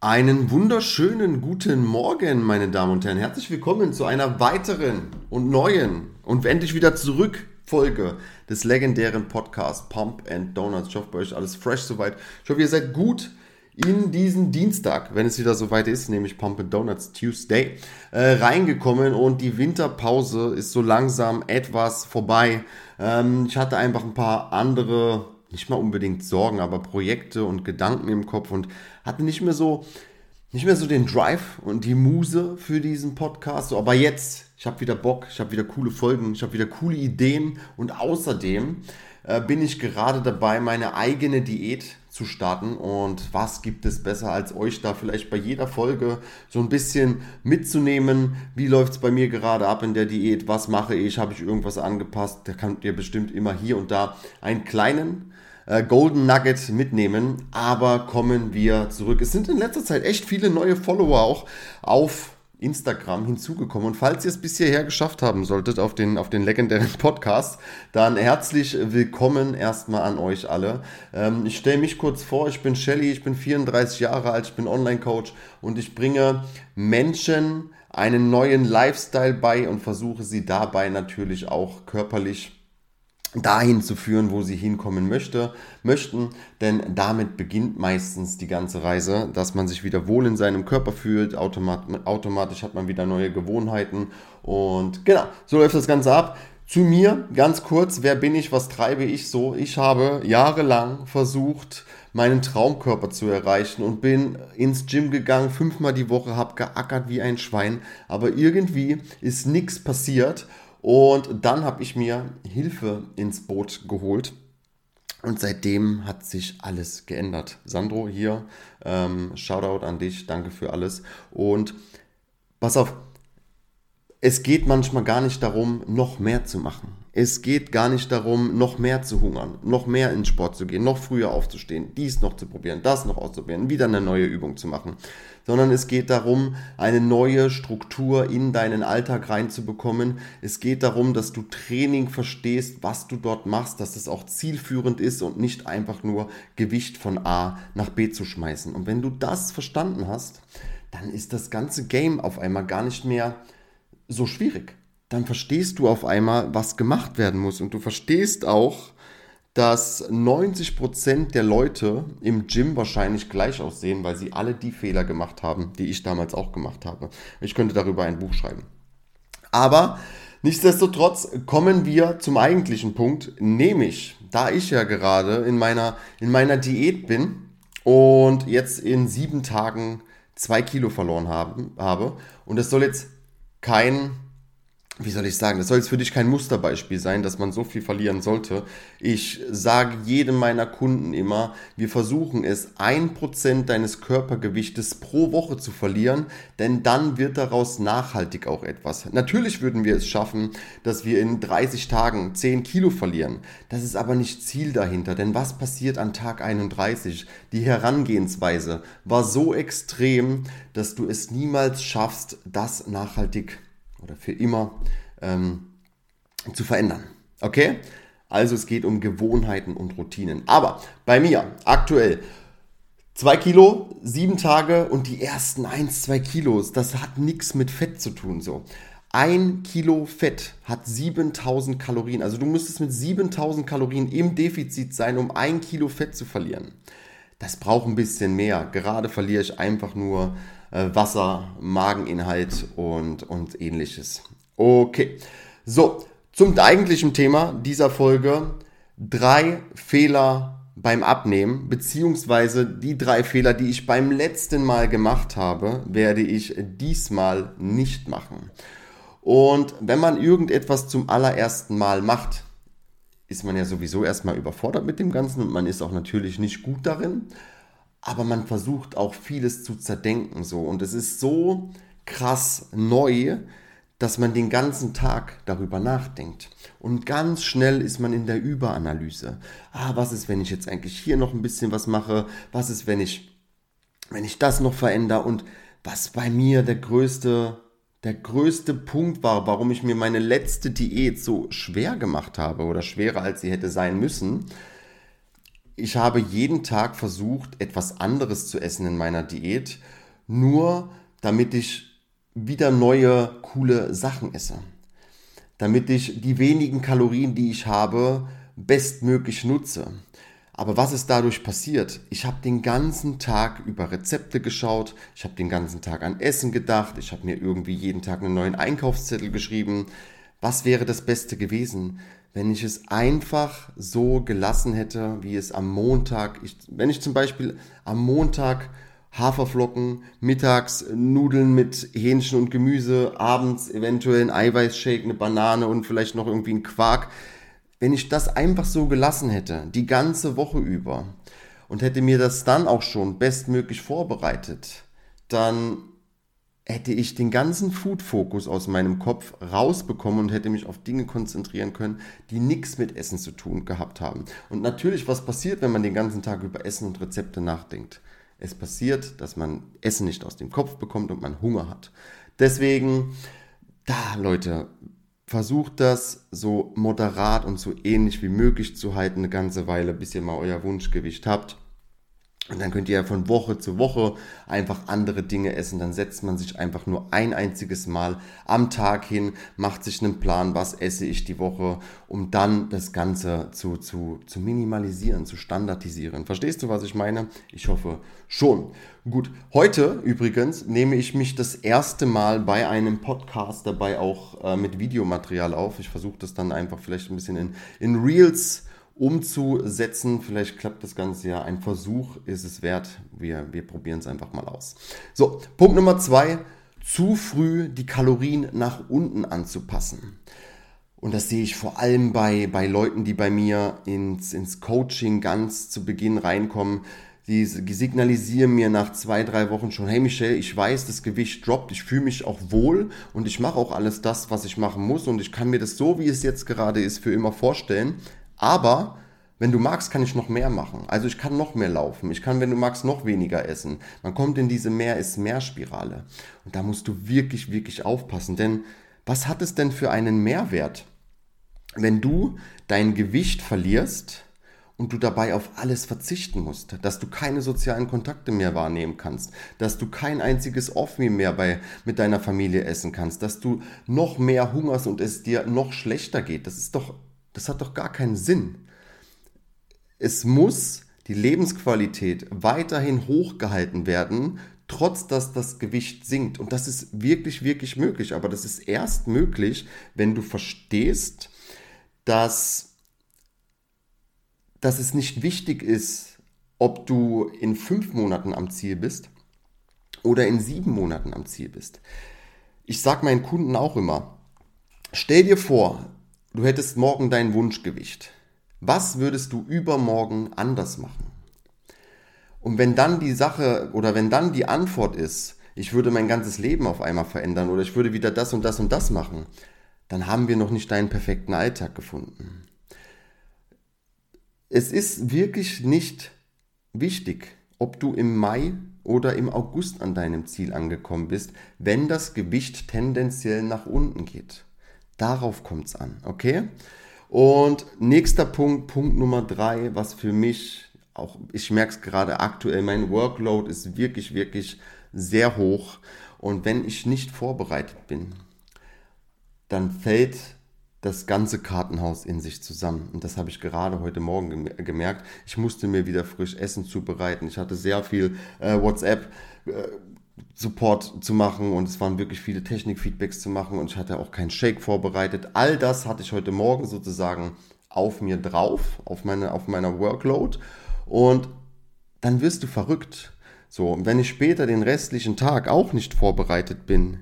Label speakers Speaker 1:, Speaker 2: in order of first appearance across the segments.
Speaker 1: Einen wunderschönen guten Morgen, meine Damen und Herren. Herzlich willkommen zu einer weiteren und neuen und endlich wieder zurück Folge des legendären Podcasts Pump and Donuts. Ich hoffe, bei euch alles fresh soweit. Ich hoffe, ihr seid gut in diesen Dienstag, wenn es wieder soweit ist, nämlich Pump and Donuts Tuesday, äh, reingekommen und die Winterpause ist so langsam etwas vorbei. Ähm, ich hatte einfach ein paar andere nicht mal unbedingt Sorgen, aber Projekte und Gedanken im Kopf und hatte nicht mehr so, nicht mehr so den Drive und die Muse für diesen Podcast. So, aber jetzt, ich habe wieder Bock, ich habe wieder coole Folgen, ich habe wieder coole Ideen und außerdem äh, bin ich gerade dabei, meine eigene Diät zu starten. Und was gibt es besser als euch da vielleicht bei jeder Folge so ein bisschen mitzunehmen? Wie läuft es bei mir gerade ab in der Diät? Was mache ich? Habe ich irgendwas angepasst? Da könnt ihr bestimmt immer hier und da einen kleinen äh, Golden Nugget mitnehmen. Aber kommen wir zurück. Es sind in letzter Zeit echt viele neue Follower auch auf Instagram hinzugekommen. Und falls ihr es bis hierher geschafft haben solltet auf den, auf den legendären Podcast, dann herzlich willkommen erstmal an euch alle. Ähm, ich stelle mich kurz vor, ich bin Shelly, ich bin 34 Jahre alt, ich bin Online-Coach und ich bringe Menschen einen neuen Lifestyle bei und versuche sie dabei natürlich auch körperlich dahin zu führen, wo sie hinkommen möchte, möchten, denn damit beginnt meistens die ganze Reise, dass man sich wieder wohl in seinem Körper fühlt, automat automatisch hat man wieder neue Gewohnheiten. Und genau, so läuft das Ganze ab. Zu mir, ganz kurz, wer bin ich, was treibe ich? So? Ich habe jahrelang versucht, meinen Traumkörper zu erreichen und bin ins Gym gegangen, fünfmal die Woche, habe geackert wie ein Schwein, aber irgendwie ist nichts passiert und dann habe ich mir Hilfe ins Boot geholt. Und seitdem hat sich alles geändert. Sandro hier, ähm, Shoutout an dich, danke für alles. Und pass auf, es geht manchmal gar nicht darum, noch mehr zu machen. Es geht gar nicht darum, noch mehr zu hungern, noch mehr in Sport zu gehen, noch früher aufzustehen, dies noch zu probieren, das noch auszuprobieren, wieder eine neue Übung zu machen, sondern es geht darum, eine neue Struktur in deinen Alltag reinzubekommen. Es geht darum, dass du Training verstehst, was du dort machst, dass es auch zielführend ist und nicht einfach nur Gewicht von A nach B zu schmeißen. Und wenn du das verstanden hast, dann ist das ganze Game auf einmal gar nicht mehr so schwierig dann verstehst du auf einmal, was gemacht werden muss. Und du verstehst auch, dass 90% der Leute im Gym wahrscheinlich gleich aussehen, weil sie alle die Fehler gemacht haben, die ich damals auch gemacht habe. Ich könnte darüber ein Buch schreiben. Aber nichtsdestotrotz kommen wir zum eigentlichen Punkt, nämlich, da ich ja gerade in meiner, in meiner Diät bin und jetzt in sieben Tagen zwei Kilo verloren haben, habe und es soll jetzt kein wie soll ich sagen, das soll jetzt für dich kein Musterbeispiel sein, dass man so viel verlieren sollte. Ich sage jedem meiner Kunden immer, wir versuchen es, ein Prozent deines Körpergewichtes pro Woche zu verlieren, denn dann wird daraus nachhaltig auch etwas. Natürlich würden wir es schaffen, dass wir in 30 Tagen 10 Kilo verlieren. Das ist aber nicht Ziel dahinter, denn was passiert an Tag 31? Die Herangehensweise war so extrem, dass du es niemals schaffst, das nachhaltig oder für immer ähm, zu verändern. Okay? Also es geht um Gewohnheiten und Routinen. Aber bei mir aktuell 2 Kilo, 7 Tage und die ersten 1, 2 Kilos, das hat nichts mit Fett zu tun. So. Ein Kilo Fett hat 7000 Kalorien. Also du müsstest mit 7000 Kalorien im Defizit sein, um ein Kilo Fett zu verlieren. Das braucht ein bisschen mehr. Gerade verliere ich einfach nur Wasser, Mageninhalt und, und ähnliches. Okay, so, zum eigentlichen Thema dieser Folge. Drei Fehler beim Abnehmen, beziehungsweise die drei Fehler, die ich beim letzten Mal gemacht habe, werde ich diesmal nicht machen. Und wenn man irgendetwas zum allerersten Mal macht, ist man ja sowieso erstmal überfordert mit dem Ganzen und man ist auch natürlich nicht gut darin aber man versucht auch vieles zu zerdenken so und es ist so krass neu, dass man den ganzen Tag darüber nachdenkt. Und ganz schnell ist man in der Überanalyse. Ah, was ist, wenn ich jetzt eigentlich hier noch ein bisschen was mache? Was ist, wenn ich, wenn ich das noch verändere? Und was bei mir der größte, der größte Punkt war, warum ich mir meine letzte Diät so schwer gemacht habe oder schwerer als sie hätte sein müssen, ich habe jeden Tag versucht, etwas anderes zu essen in meiner Diät, nur damit ich wieder neue, coole Sachen esse. Damit ich die wenigen Kalorien, die ich habe, bestmöglich nutze. Aber was ist dadurch passiert? Ich habe den ganzen Tag über Rezepte geschaut, ich habe den ganzen Tag an Essen gedacht, ich habe mir irgendwie jeden Tag einen neuen Einkaufszettel geschrieben. Was wäre das Beste gewesen, wenn ich es einfach so gelassen hätte, wie es am Montag, ich, wenn ich zum Beispiel am Montag Haferflocken, mittags Nudeln mit Hähnchen und Gemüse, abends eventuell ein Eiweißshake, eine Banane und vielleicht noch irgendwie ein Quark. Wenn ich das einfach so gelassen hätte, die ganze Woche über, und hätte mir das dann auch schon bestmöglich vorbereitet, dann hätte ich den ganzen Food-Fokus aus meinem Kopf rausbekommen und hätte mich auf Dinge konzentrieren können, die nichts mit Essen zu tun gehabt haben. Und natürlich, was passiert, wenn man den ganzen Tag über Essen und Rezepte nachdenkt? Es passiert, dass man Essen nicht aus dem Kopf bekommt und man Hunger hat. Deswegen, da Leute, versucht das so moderat und so ähnlich wie möglich zu halten, eine ganze Weile, bis ihr mal euer Wunschgewicht habt. Und dann könnt ihr ja von Woche zu Woche einfach andere Dinge essen. Dann setzt man sich einfach nur ein einziges Mal am Tag hin, macht sich einen Plan, was esse ich die Woche, um dann das Ganze zu, zu, zu minimalisieren, zu standardisieren. Verstehst du, was ich meine? Ich hoffe schon. Gut, heute übrigens nehme ich mich das erste Mal bei einem Podcast dabei auch äh, mit Videomaterial auf. Ich versuche das dann einfach vielleicht ein bisschen in, in Reels umzusetzen. Vielleicht klappt das Ganze ja. Ein Versuch ist es wert. Wir, wir probieren es einfach mal aus. So, Punkt Nummer zwei. Zu früh die Kalorien nach unten anzupassen. Und das sehe ich vor allem bei, bei Leuten, die bei mir ins, ins Coaching ganz zu Beginn reinkommen. Die signalisieren mir nach zwei, drei Wochen schon, hey Michelle, ich weiß, das Gewicht droppt, ich fühle mich auch wohl und ich mache auch alles das, was ich machen muss und ich kann mir das so, wie es jetzt gerade ist, für immer vorstellen. Aber wenn du magst, kann ich noch mehr machen. Also ich kann noch mehr laufen. Ich kann, wenn du magst, noch weniger essen. Man kommt in diese Mehr ist mehr Spirale. Und da musst du wirklich, wirklich aufpassen. Denn was hat es denn für einen Mehrwert, wenn du dein Gewicht verlierst und du dabei auf alles verzichten musst, dass du keine sozialen Kontakte mehr wahrnehmen kannst, dass du kein einziges Off-Meal mehr bei, mit deiner Familie essen kannst, dass du noch mehr hungerst und es dir noch schlechter geht. Das ist doch das hat doch gar keinen Sinn. Es muss die Lebensqualität weiterhin hochgehalten werden, trotz dass das Gewicht sinkt. Und das ist wirklich, wirklich möglich. Aber das ist erst möglich, wenn du verstehst, dass, dass es nicht wichtig ist, ob du in fünf Monaten am Ziel bist oder in sieben Monaten am Ziel bist. Ich sage meinen Kunden auch immer, stell dir vor, du hättest morgen dein Wunschgewicht. Was würdest du übermorgen anders machen? Und wenn dann die Sache oder wenn dann die Antwort ist, ich würde mein ganzes Leben auf einmal verändern oder ich würde wieder das und das und das machen, dann haben wir noch nicht deinen perfekten Alltag gefunden. Es ist wirklich nicht wichtig, ob du im Mai oder im August an deinem Ziel angekommen bist, wenn das Gewicht tendenziell nach unten geht. Darauf kommt es an, okay? Und nächster Punkt, Punkt Nummer drei, was für mich auch, ich merke es gerade aktuell, mein Workload ist wirklich, wirklich sehr hoch. Und wenn ich nicht vorbereitet bin, dann fällt das ganze Kartenhaus in sich zusammen. Und das habe ich gerade heute Morgen gemerkt. Ich musste mir wieder frisch Essen zubereiten. Ich hatte sehr viel äh, WhatsApp. Äh, Support zu machen und es waren wirklich viele Technik-Feedbacks zu machen und ich hatte auch keinen Shake vorbereitet. All das hatte ich heute Morgen sozusagen auf mir drauf, auf, meine, auf meiner Workload und dann wirst du verrückt. So, und wenn ich später den restlichen Tag auch nicht vorbereitet bin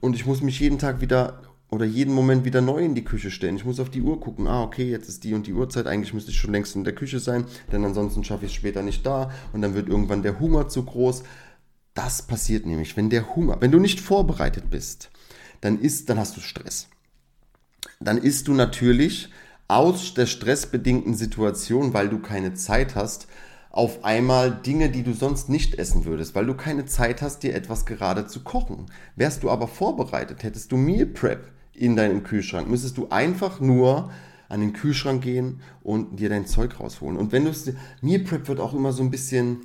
Speaker 1: und ich muss mich jeden Tag wieder oder jeden Moment wieder neu in die Küche stellen. Ich muss auf die Uhr gucken. Ah, okay, jetzt ist die und die Uhrzeit. Eigentlich müsste ich schon längst in der Küche sein, denn ansonsten schaffe ich es später nicht da und dann wird irgendwann der Hunger zu groß. Das passiert nämlich, wenn der Hunger, wenn du nicht vorbereitet bist, dann ist, dann hast du Stress. Dann isst du natürlich aus der stressbedingten Situation, weil du keine Zeit hast, auf einmal Dinge, die du sonst nicht essen würdest, weil du keine Zeit hast, dir etwas gerade zu kochen. Wärst du aber vorbereitet, hättest du Meal Prep in deinem Kühlschrank, müsstest du einfach nur an den Kühlschrank gehen und dir dein Zeug rausholen. Und wenn du es, Meal Prep wird auch immer so ein bisschen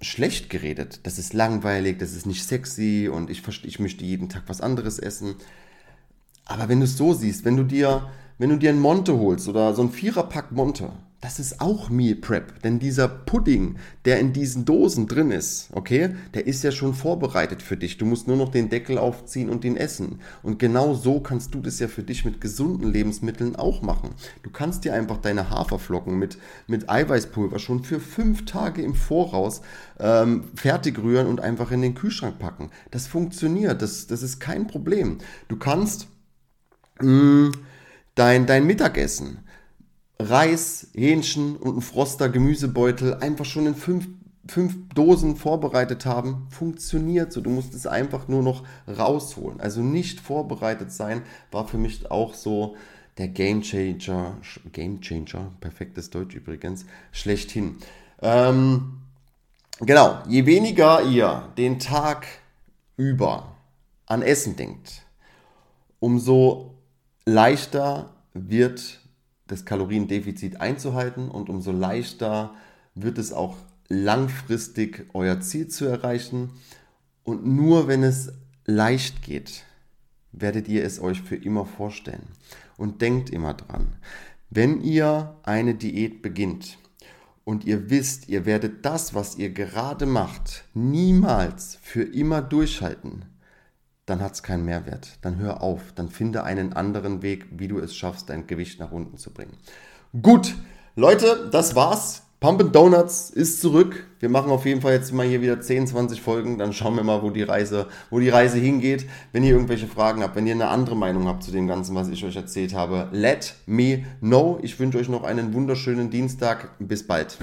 Speaker 1: schlecht geredet. Das ist langweilig, das ist nicht sexy und ich, ich möchte jeden Tag was anderes essen. Aber wenn du es so siehst, wenn du dir, wenn du dir ein Monte holst oder so ein Viererpack Monte, das ist auch Meal Prep, denn dieser Pudding, der in diesen Dosen drin ist, okay, der ist ja schon vorbereitet für dich. Du musst nur noch den Deckel aufziehen und den essen. Und genau so kannst du das ja für dich mit gesunden Lebensmitteln auch machen. Du kannst dir einfach deine Haferflocken mit, mit Eiweißpulver schon für fünf Tage im Voraus ähm, fertig rühren und einfach in den Kühlschrank packen. Das funktioniert, das, das ist kein Problem. Du kannst mh, mm, dein, dein Mittagessen Reis, Hähnchen und ein Froster Gemüsebeutel einfach schon in fünf, fünf Dosen vorbereitet haben, funktioniert so. Du musst es einfach nur noch rausholen. Also nicht vorbereitet sein war für mich auch so der Game Changer, Game Changer, perfektes Deutsch übrigens, schlechthin. Ähm, genau, je weniger ihr den Tag über an Essen denkt, umso leichter wird das Kaloriendefizit einzuhalten und umso leichter wird es auch langfristig euer Ziel zu erreichen. Und nur wenn es leicht geht, werdet ihr es euch für immer vorstellen. Und denkt immer dran, wenn ihr eine Diät beginnt und ihr wisst, ihr werdet das, was ihr gerade macht, niemals für immer durchhalten, dann hat es keinen Mehrwert. Dann hör auf, dann finde einen anderen Weg, wie du es schaffst, dein Gewicht nach unten zu bringen. Gut, Leute, das war's. Pump Donuts ist zurück. Wir machen auf jeden Fall jetzt mal hier wieder 10, 20 Folgen. Dann schauen wir mal, wo die Reise, wo die Reise hingeht. Wenn ihr irgendwelche Fragen habt, wenn ihr eine andere Meinung habt zu dem Ganzen, was ich euch erzählt habe, let me know. Ich wünsche euch noch einen wunderschönen Dienstag. Bis bald.